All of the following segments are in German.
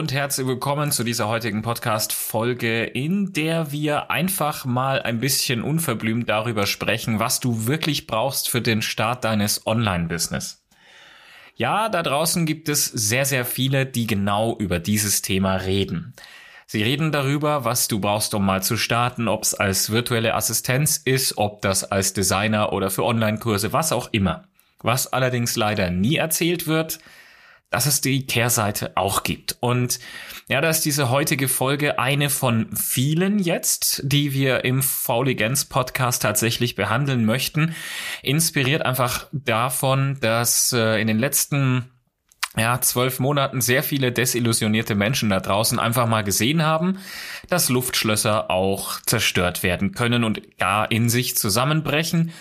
Und herzlich willkommen zu dieser heutigen Podcast-Folge, in der wir einfach mal ein bisschen unverblümt darüber sprechen, was du wirklich brauchst für den Start deines Online-Business. Ja, da draußen gibt es sehr, sehr viele, die genau über dieses Thema reden. Sie reden darüber, was du brauchst, um mal zu starten, ob es als virtuelle Assistenz ist, ob das als Designer oder für Online-Kurse, was auch immer. Was allerdings leider nie erzählt wird, dass es die Kehrseite auch gibt. Und ja, da ist diese heutige Folge eine von vielen jetzt, die wir im Fauligenz Podcast tatsächlich behandeln möchten. Inspiriert einfach davon, dass äh, in den letzten ja, zwölf Monaten sehr viele desillusionierte Menschen da draußen einfach mal gesehen haben, dass Luftschlösser auch zerstört werden können und gar in sich zusammenbrechen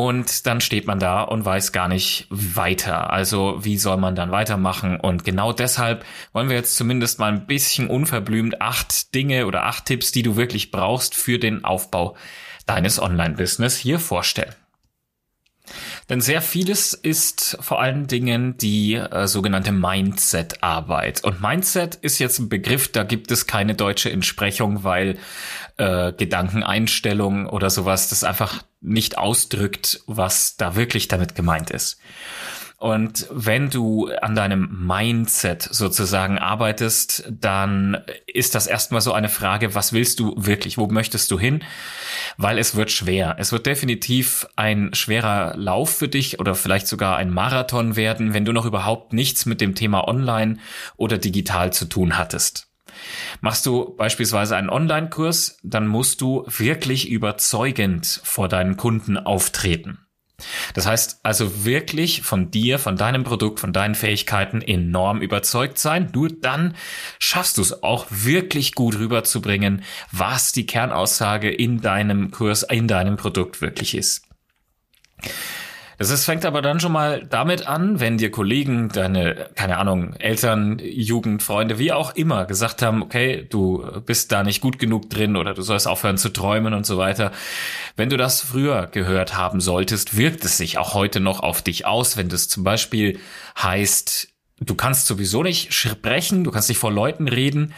und dann steht man da und weiß gar nicht weiter. Also wie soll man dann weitermachen? Und genau deshalb wollen wir jetzt zumindest mal ein bisschen unverblümt acht Dinge oder acht Tipps, die du wirklich brauchst für den Aufbau deines Online-Business hier vorstellen. Denn sehr vieles ist vor allen Dingen die äh, sogenannte Mindset-Arbeit. Und Mindset ist jetzt ein Begriff, da gibt es keine deutsche Entsprechung, weil äh, Gedankeneinstellung oder sowas das einfach nicht ausdrückt, was da wirklich damit gemeint ist. Und wenn du an deinem Mindset sozusagen arbeitest, dann ist das erstmal so eine Frage, was willst du wirklich? Wo möchtest du hin? Weil es wird schwer. Es wird definitiv ein schwerer Lauf für dich oder vielleicht sogar ein Marathon werden, wenn du noch überhaupt nichts mit dem Thema Online oder digital zu tun hattest. Machst du beispielsweise einen Online-Kurs, dann musst du wirklich überzeugend vor deinen Kunden auftreten. Das heißt also wirklich von dir, von deinem Produkt, von deinen Fähigkeiten enorm überzeugt sein. Nur dann schaffst du es auch wirklich gut rüberzubringen, was die Kernaussage in deinem Kurs, in deinem Produkt wirklich ist. Ist, fängt aber dann schon mal damit an, wenn dir Kollegen, deine, keine Ahnung, Eltern, Jugend, Freunde, wie auch immer, gesagt haben, okay, du bist da nicht gut genug drin oder du sollst aufhören zu träumen und so weiter. Wenn du das früher gehört haben solltest, wirkt es sich auch heute noch auf dich aus, wenn das zum Beispiel heißt, du kannst sowieso nicht sprechen, du kannst nicht vor Leuten reden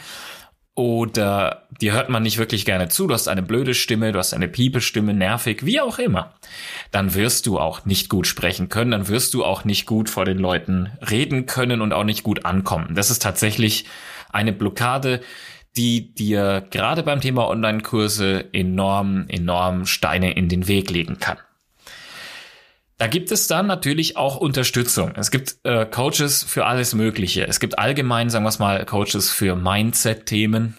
oder dir hört man nicht wirklich gerne zu, du hast eine blöde Stimme, du hast eine Piepestimme, nervig, wie auch immer, dann wirst du auch nicht gut sprechen können, dann wirst du auch nicht gut vor den Leuten reden können und auch nicht gut ankommen. Das ist tatsächlich eine Blockade, die dir gerade beim Thema Online-Kurse enorm, enorm Steine in den Weg legen kann. Da gibt es dann natürlich auch Unterstützung. Es gibt äh, Coaches für alles Mögliche. Es gibt allgemein, sagen wir es mal, Coaches für Mindset-Themen.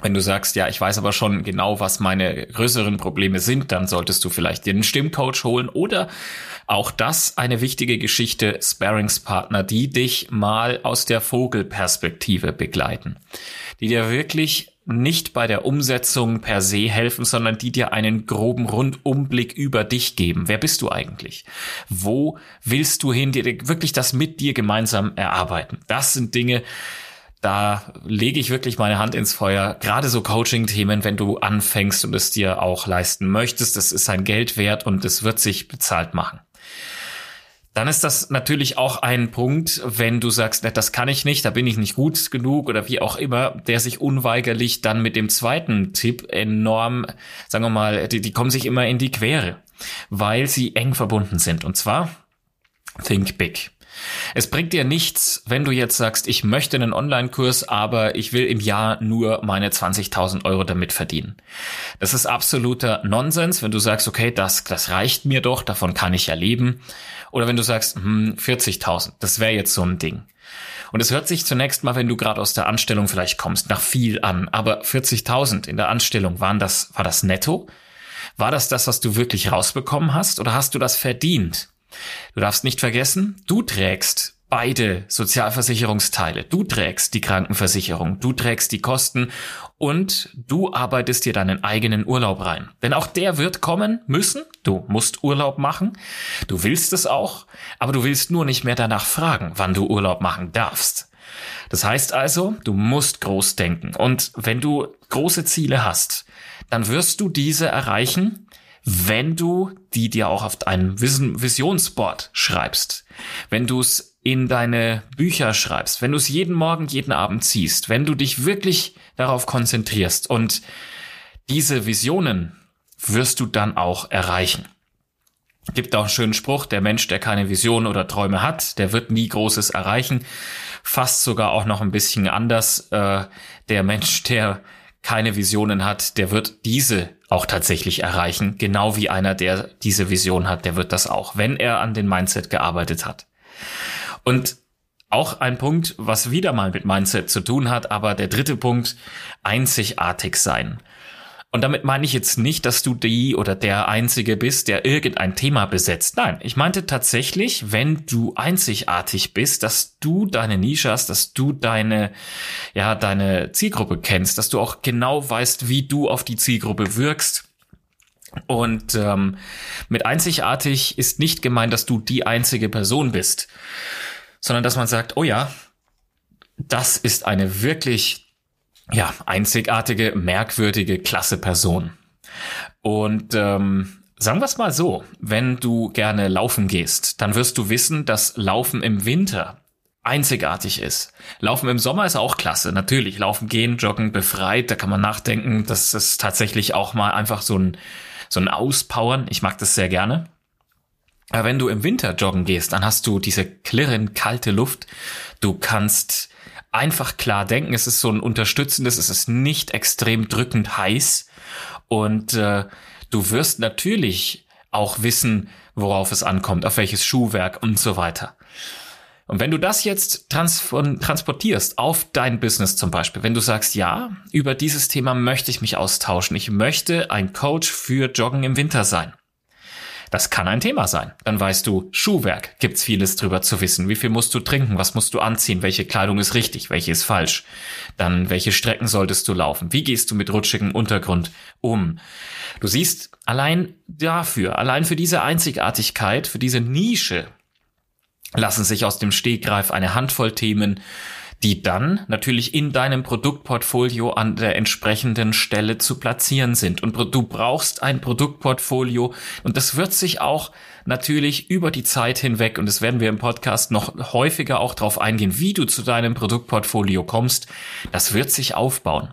Wenn du sagst, ja, ich weiß aber schon genau, was meine größeren Probleme sind, dann solltest du vielleicht dir einen Stimmcoach holen oder auch das eine wichtige Geschichte, Sparringspartner, die dich mal aus der Vogelperspektive begleiten, die dir wirklich nicht bei der Umsetzung per se helfen, sondern die dir einen groben Rundumblick über dich geben. Wer bist du eigentlich? Wo willst du hin? Dir wirklich das mit dir gemeinsam erarbeiten. Das sind Dinge, da lege ich wirklich meine Hand ins Feuer. Gerade so Coaching-Themen, wenn du anfängst und es dir auch leisten möchtest, das ist ein Geld wert und es wird sich bezahlt machen dann ist das natürlich auch ein Punkt, wenn du sagst, das kann ich nicht, da bin ich nicht gut genug oder wie auch immer, der sich unweigerlich dann mit dem zweiten Tipp enorm, sagen wir mal, die, die kommen sich immer in die Quere, weil sie eng verbunden sind. Und zwar Think Big. Es bringt dir nichts, wenn du jetzt sagst, ich möchte einen Online-Kurs, aber ich will im Jahr nur meine 20.000 Euro damit verdienen. Das ist absoluter Nonsens, wenn du sagst, okay, das, das reicht mir doch, davon kann ich ja leben. Oder wenn du sagst, hm, 40.000, das wäre jetzt so ein Ding. Und es hört sich zunächst mal, wenn du gerade aus der Anstellung vielleicht kommst, nach viel an. Aber 40.000 in der Anstellung, waren das, war das netto? War das das, was du wirklich rausbekommen hast? Oder hast du das verdient? Du darfst nicht vergessen, du trägst beide Sozialversicherungsteile. Du trägst die Krankenversicherung, du trägst die Kosten und du arbeitest dir deinen eigenen Urlaub rein. Denn auch der wird kommen müssen. Du musst Urlaub machen. Du willst es auch, aber du willst nur nicht mehr danach fragen, wann du Urlaub machen darfst. Das heißt also, du musst groß denken. Und wenn du große Ziele hast, dann wirst du diese erreichen, wenn du die dir auch auf einem Visionsboard schreibst. Wenn du es in deine Bücher schreibst, wenn du es jeden Morgen, jeden Abend ziehst, wenn du dich wirklich darauf konzentrierst und diese Visionen wirst du dann auch erreichen. Gibt auch einen schönen Spruch, der Mensch, der keine Vision oder Träume hat, der wird nie Großes erreichen. Fast sogar auch noch ein bisschen anders. Äh, der Mensch, der keine Visionen hat, der wird diese auch tatsächlich erreichen. Genau wie einer, der diese Vision hat, der wird das auch, wenn er an den Mindset gearbeitet hat. Und auch ein Punkt, was wieder mal mit Mindset zu tun hat, aber der dritte Punkt, einzigartig sein. Und damit meine ich jetzt nicht, dass du die oder der Einzige bist, der irgendein Thema besetzt. Nein, ich meinte tatsächlich, wenn du einzigartig bist, dass du deine Nische hast, dass du deine, ja, deine Zielgruppe kennst, dass du auch genau weißt, wie du auf die Zielgruppe wirkst. Und ähm, mit einzigartig ist nicht gemeint, dass du die einzige Person bist, sondern dass man sagt, oh ja, das ist eine wirklich ja, einzigartige, merkwürdige, klasse Person. Und ähm, sagen wir es mal so, wenn du gerne laufen gehst, dann wirst du wissen, dass Laufen im Winter einzigartig ist. Laufen im Sommer ist auch klasse, natürlich. Laufen gehen, joggen befreit, da kann man nachdenken. Das ist tatsächlich auch mal einfach so ein, so ein Auspowern. Ich mag das sehr gerne. Aber wenn du im Winter joggen gehst, dann hast du diese klirrend kalte Luft. Du kannst einfach klar denken. Es ist so ein unterstützendes, es ist nicht extrem drückend heiß. Und äh, du wirst natürlich auch wissen, worauf es ankommt, auf welches Schuhwerk und so weiter. Und wenn du das jetzt trans transportierst auf dein Business zum Beispiel, wenn du sagst, ja, über dieses Thema möchte ich mich austauschen, ich möchte ein Coach für Joggen im Winter sein, das kann ein Thema sein. Dann weißt du, Schuhwerk, gibt's vieles drüber zu wissen. Wie viel musst du trinken? Was musst du anziehen? Welche Kleidung ist richtig? Welche ist falsch? Dann, welche Strecken solltest du laufen? Wie gehst du mit rutschigem Untergrund um? Du siehst, allein dafür, allein für diese Einzigartigkeit, für diese Nische, lassen sich aus dem Stegreif eine Handvoll Themen die dann natürlich in deinem Produktportfolio an der entsprechenden Stelle zu platzieren sind. Und du brauchst ein Produktportfolio und das wird sich auch natürlich über die Zeit hinweg, und das werden wir im Podcast noch häufiger auch darauf eingehen, wie du zu deinem Produktportfolio kommst, das wird sich aufbauen.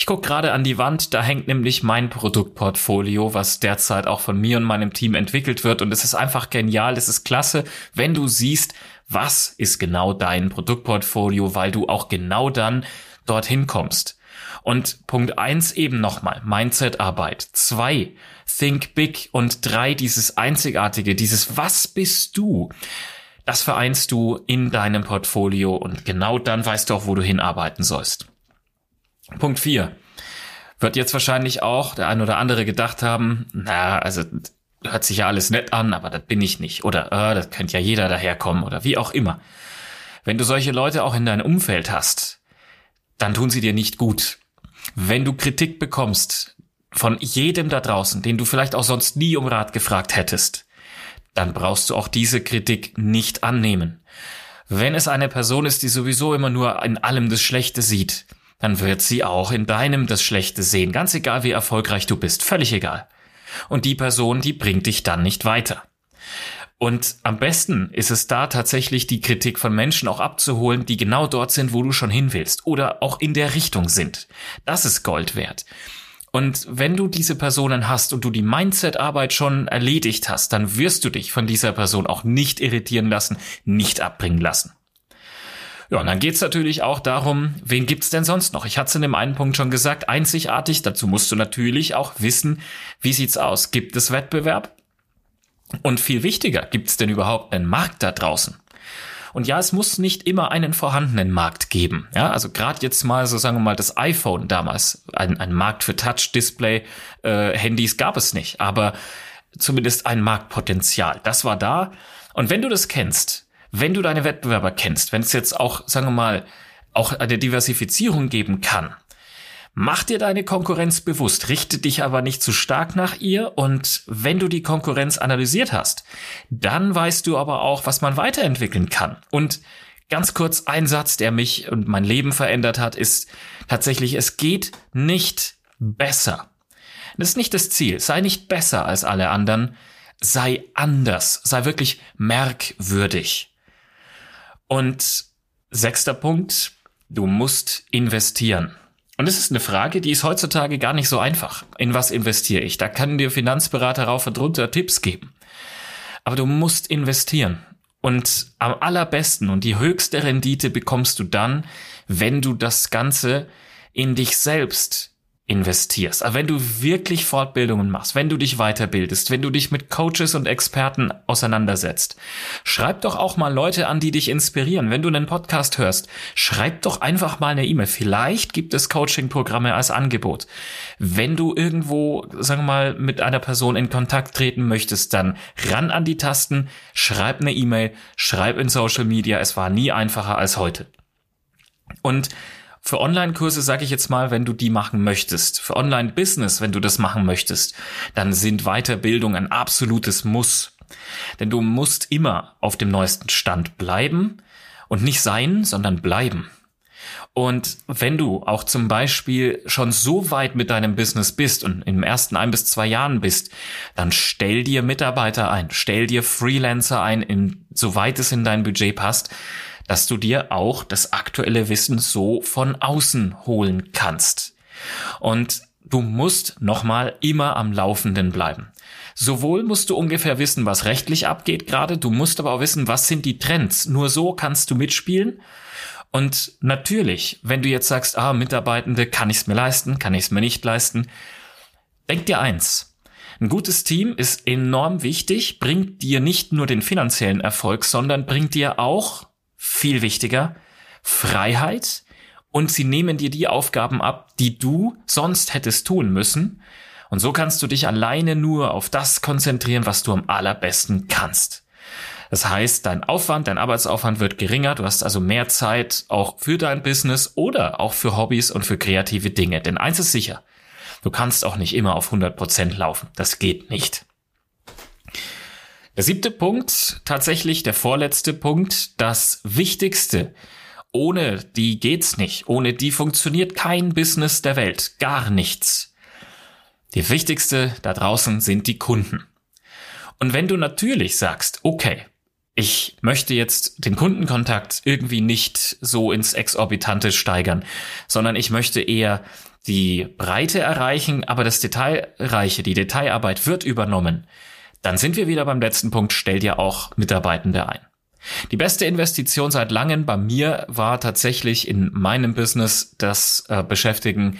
Ich gucke gerade an die Wand, da hängt nämlich mein Produktportfolio, was derzeit auch von mir und meinem Team entwickelt wird. Und es ist einfach genial, es ist klasse, wenn du siehst, was ist genau dein Produktportfolio, weil du auch genau dann dorthin kommst. Und Punkt eins eben nochmal, Mindset-Arbeit. Zwei, Think Big. Und drei, dieses Einzigartige, dieses Was bist du? Das vereinst du in deinem Portfolio und genau dann weißt du auch, wo du hinarbeiten sollst. Punkt vier Wird jetzt wahrscheinlich auch der ein oder andere gedacht haben, na, also hört sich ja alles nett an, aber das bin ich nicht. Oder äh, das könnte ja jeder daherkommen oder wie auch immer. Wenn du solche Leute auch in deinem Umfeld hast, dann tun sie dir nicht gut. Wenn du Kritik bekommst von jedem da draußen, den du vielleicht auch sonst nie um Rat gefragt hättest, dann brauchst du auch diese Kritik nicht annehmen. Wenn es eine Person ist, die sowieso immer nur in allem das Schlechte sieht, dann wird sie auch in deinem das Schlechte sehen, ganz egal wie erfolgreich du bist, völlig egal. Und die Person, die bringt dich dann nicht weiter. Und am besten ist es da tatsächlich die Kritik von Menschen auch abzuholen, die genau dort sind, wo du schon hin willst oder auch in der Richtung sind. Das ist Gold wert. Und wenn du diese Personen hast und du die Mindset-Arbeit schon erledigt hast, dann wirst du dich von dieser Person auch nicht irritieren lassen, nicht abbringen lassen. Ja, und dann geht's natürlich auch darum, wen gibt's denn sonst noch? Ich hatte es in dem einen Punkt schon gesagt, einzigartig. Dazu musst du natürlich auch wissen, wie sieht's aus? Gibt es Wettbewerb? Und viel wichtiger, gibt's denn überhaupt einen Markt da draußen? Und ja, es muss nicht immer einen vorhandenen Markt geben. Ja, also gerade jetzt mal so sagen wir mal das iPhone damals, ein, ein Markt für Touch-Display-Handys äh, gab es nicht, aber zumindest ein Marktpotenzial. Das war da. Und wenn du das kennst, wenn du deine Wettbewerber kennst, wenn es jetzt auch, sagen wir mal, auch eine Diversifizierung geben kann, mach dir deine Konkurrenz bewusst, richte dich aber nicht zu stark nach ihr und wenn du die Konkurrenz analysiert hast, dann weißt du aber auch, was man weiterentwickeln kann. Und ganz kurz ein Satz, der mich und mein Leben verändert hat, ist tatsächlich, es geht nicht besser. Das ist nicht das Ziel. Sei nicht besser als alle anderen. Sei anders. Sei wirklich merkwürdig. Und sechster Punkt, du musst investieren. Und es ist eine Frage, die ist heutzutage gar nicht so einfach. In was investiere ich? Da kann dir Finanzberater rauf und runter Tipps geben. Aber du musst investieren. Und am allerbesten und die höchste Rendite bekommst du dann, wenn du das Ganze in dich selbst investierst. Wenn du wirklich Fortbildungen machst, wenn du dich weiterbildest, wenn du dich mit Coaches und Experten auseinandersetzt, schreib doch auch mal Leute an, die dich inspirieren. Wenn du einen Podcast hörst, schreib doch einfach mal eine E-Mail. Vielleicht gibt es Coaching-Programme als Angebot. Wenn du irgendwo, sagen wir mal, mit einer Person in Kontakt treten möchtest, dann ran an die Tasten, schreib eine E-Mail, schreib in Social Media. Es war nie einfacher als heute. Und für Online-Kurse sage ich jetzt mal, wenn du die machen möchtest, für Online-Business, wenn du das machen möchtest, dann sind Weiterbildung ein absolutes Muss. Denn du musst immer auf dem neuesten Stand bleiben und nicht sein, sondern bleiben. Und wenn du auch zum Beispiel schon so weit mit deinem Business bist und im ersten ein bis zwei Jahren bist, dann stell dir Mitarbeiter ein, stell dir Freelancer ein, in, soweit es in dein Budget passt, dass du dir auch das aktuelle Wissen so von außen holen kannst. Und du musst nochmal immer am Laufenden bleiben. Sowohl musst du ungefähr wissen, was rechtlich abgeht gerade, du musst aber auch wissen, was sind die Trends. Nur so kannst du mitspielen. Und natürlich, wenn du jetzt sagst, ah, Mitarbeitende, kann ich es mir leisten, kann ich es mir nicht leisten, denk dir eins. Ein gutes Team ist enorm wichtig, bringt dir nicht nur den finanziellen Erfolg, sondern bringt dir auch viel wichtiger, Freiheit und sie nehmen dir die Aufgaben ab, die du sonst hättest tun müssen. Und so kannst du dich alleine nur auf das konzentrieren, was du am allerbesten kannst. Das heißt, dein Aufwand, dein Arbeitsaufwand wird geringer, du hast also mehr Zeit auch für dein Business oder auch für Hobbys und für kreative Dinge. Denn eins ist sicher, du kannst auch nicht immer auf 100 Prozent laufen. Das geht nicht. Der siebte Punkt, tatsächlich der vorletzte Punkt, das Wichtigste. Ohne die geht's nicht. Ohne die funktioniert kein Business der Welt. Gar nichts. Die wichtigste da draußen sind die Kunden. Und wenn du natürlich sagst, okay, ich möchte jetzt den Kundenkontakt irgendwie nicht so ins Exorbitante steigern, sondern ich möchte eher die Breite erreichen, aber das Detailreiche, die Detailarbeit wird übernommen dann sind wir wieder beim letzten Punkt, stell dir auch Mitarbeitende ein. Die beste Investition seit langem bei mir war tatsächlich in meinem Business das äh, Beschäftigen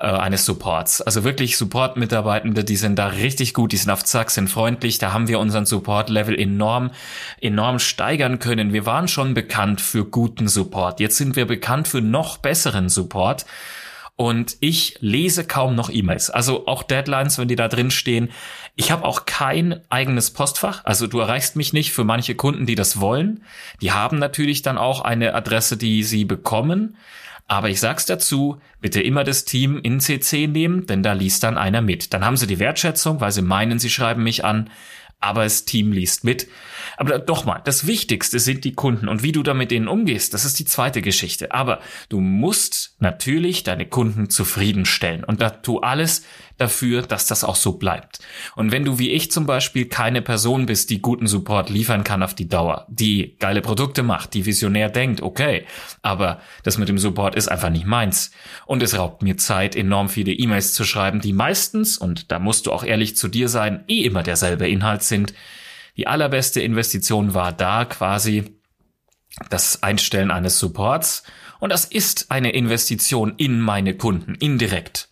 äh, eines Supports. Also wirklich Support-Mitarbeitende, die sind da richtig gut, die sind auf Zack, sind freundlich. Da haben wir unseren Support-Level enorm, enorm steigern können. Wir waren schon bekannt für guten Support. Jetzt sind wir bekannt für noch besseren Support und ich lese kaum noch E-Mails. Also auch Deadlines, wenn die da drin stehen. Ich habe auch kein eigenes Postfach. Also du erreichst mich nicht für manche Kunden, die das wollen. Die haben natürlich dann auch eine Adresse, die sie bekommen. Aber ich sag's dazu, bitte immer das Team in CC nehmen, denn da liest dann einer mit. Dann haben sie die Wertschätzung, weil sie meinen, sie schreiben mich an aber das Team liest mit. Aber doch mal, das Wichtigste sind die Kunden und wie du da mit denen umgehst, das ist die zweite Geschichte. Aber du musst natürlich deine Kunden zufriedenstellen und da tu alles dafür, dass das auch so bleibt. Und wenn du wie ich zum Beispiel keine Person bist, die guten Support liefern kann auf die Dauer, die geile Produkte macht, die visionär denkt, okay, aber das mit dem Support ist einfach nicht meins. Und es raubt mir Zeit, enorm viele E-Mails zu schreiben, die meistens, und da musst du auch ehrlich zu dir sein, eh immer derselbe Inhalt sind. Die allerbeste Investition war da quasi das Einstellen eines Supports. Und das ist eine Investition in meine Kunden, indirekt.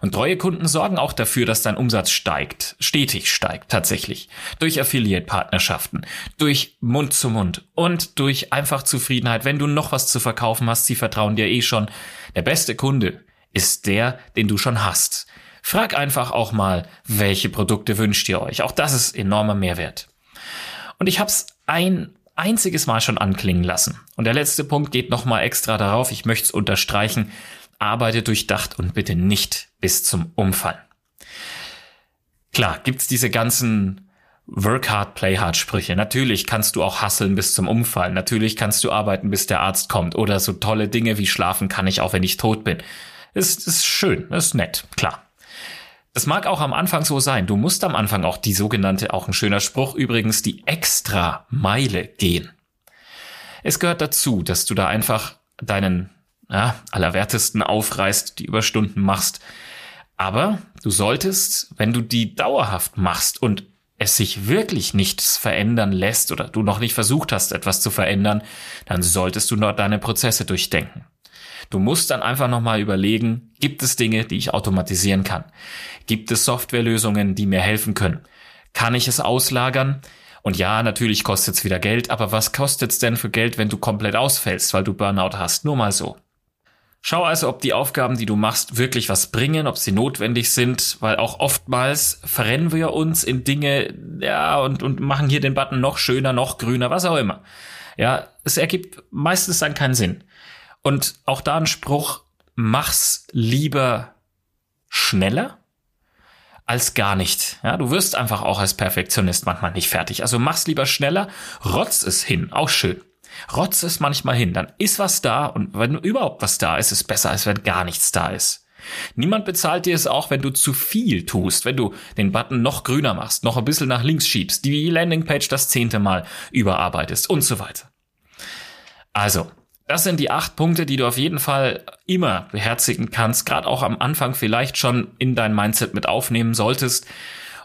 Und treue Kunden sorgen auch dafür, dass dein Umsatz steigt, stetig steigt tatsächlich. Durch Affiliate-Partnerschaften, durch Mund zu Mund und durch einfach Zufriedenheit. Wenn du noch was zu verkaufen hast, sie vertrauen dir eh schon. Der beste Kunde ist der, den du schon hast. Frag einfach auch mal, welche Produkte wünscht ihr euch. Auch das ist enormer Mehrwert. Und ich habe es ein einziges Mal schon anklingen lassen. Und der letzte Punkt geht nochmal extra darauf. Ich möchte es unterstreichen arbeite durchdacht und bitte nicht bis zum Umfallen. Klar, gibt's diese ganzen Work hard, play hard Sprüche. Natürlich kannst du auch hasseln bis zum Umfallen. Natürlich kannst du arbeiten, bis der Arzt kommt. Oder so tolle Dinge wie schlafen kann ich auch, wenn ich tot bin. Ist, ist schön, ist nett, klar. Das mag auch am Anfang so sein. Du musst am Anfang auch die sogenannte, auch ein schöner Spruch übrigens, die extra Meile gehen. Es gehört dazu, dass du da einfach deinen ja, allerwertesten aufreißt, die Überstunden machst. Aber du solltest, wenn du die dauerhaft machst und es sich wirklich nichts verändern lässt oder du noch nicht versucht hast, etwas zu verändern, dann solltest du dort deine Prozesse durchdenken. Du musst dann einfach nochmal überlegen, gibt es Dinge, die ich automatisieren kann? Gibt es Softwarelösungen, die mir helfen können? Kann ich es auslagern? Und ja, natürlich kostet es wieder Geld, aber was kostet es denn für Geld, wenn du komplett ausfällst, weil du Burnout hast? Nur mal so. Schau also, ob die Aufgaben, die du machst, wirklich was bringen, ob sie notwendig sind, weil auch oftmals verrennen wir uns in Dinge, ja, und, und machen hier den Button noch schöner, noch grüner, was auch immer. Ja, es ergibt meistens dann keinen Sinn. Und auch da ein Spruch, mach's lieber schneller als gar nicht. Ja, du wirst einfach auch als Perfektionist manchmal nicht fertig. Also mach's lieber schneller, rotz es hin, auch schön. Rotz es manchmal hin, dann ist was da und wenn überhaupt was da ist, ist es besser, als wenn gar nichts da ist. Niemand bezahlt dir es auch, wenn du zu viel tust, wenn du den Button noch grüner machst, noch ein bisschen nach links schiebst, die Landingpage das zehnte Mal überarbeitest und so weiter. Also, das sind die acht Punkte, die du auf jeden Fall immer beherzigen kannst, gerade auch am Anfang vielleicht schon in dein Mindset mit aufnehmen solltest.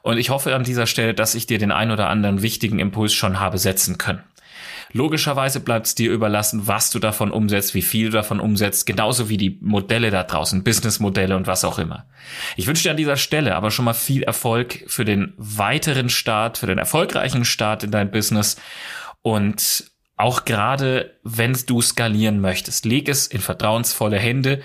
Und ich hoffe an dieser Stelle, dass ich dir den ein oder anderen wichtigen Impuls schon habe setzen können. Logischerweise bleibt es dir überlassen, was du davon umsetzt, wie viel du davon umsetzt, genauso wie die Modelle da draußen, Businessmodelle und was auch immer. Ich wünsche dir an dieser Stelle aber schon mal viel Erfolg für den weiteren Start, für den erfolgreichen Start in dein Business und auch gerade, wenn du skalieren möchtest, leg es in vertrauensvolle Hände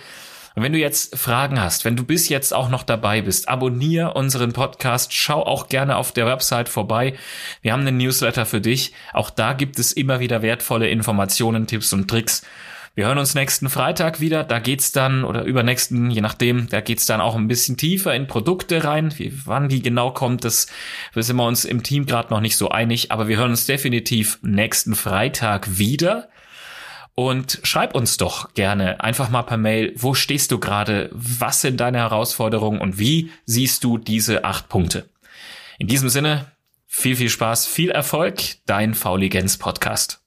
und wenn du jetzt Fragen hast, wenn du bis jetzt auch noch dabei bist, abonniere unseren Podcast, schau auch gerne auf der Website vorbei. Wir haben einen Newsletter für dich. Auch da gibt es immer wieder wertvolle Informationen, Tipps und Tricks. Wir hören uns nächsten Freitag wieder. Da geht's dann, oder übernächsten, je nachdem, da geht's dann auch ein bisschen tiefer in Produkte rein. Wie, wann die genau kommt, das sind wir uns im Team gerade noch nicht so einig. Aber wir hören uns definitiv nächsten Freitag wieder. Und schreib uns doch gerne einfach mal per Mail, wo stehst du gerade, was sind deine Herausforderungen und wie siehst du diese acht Punkte. In diesem Sinne, viel, viel Spaß, viel Erfolg, dein Fauligenz Podcast.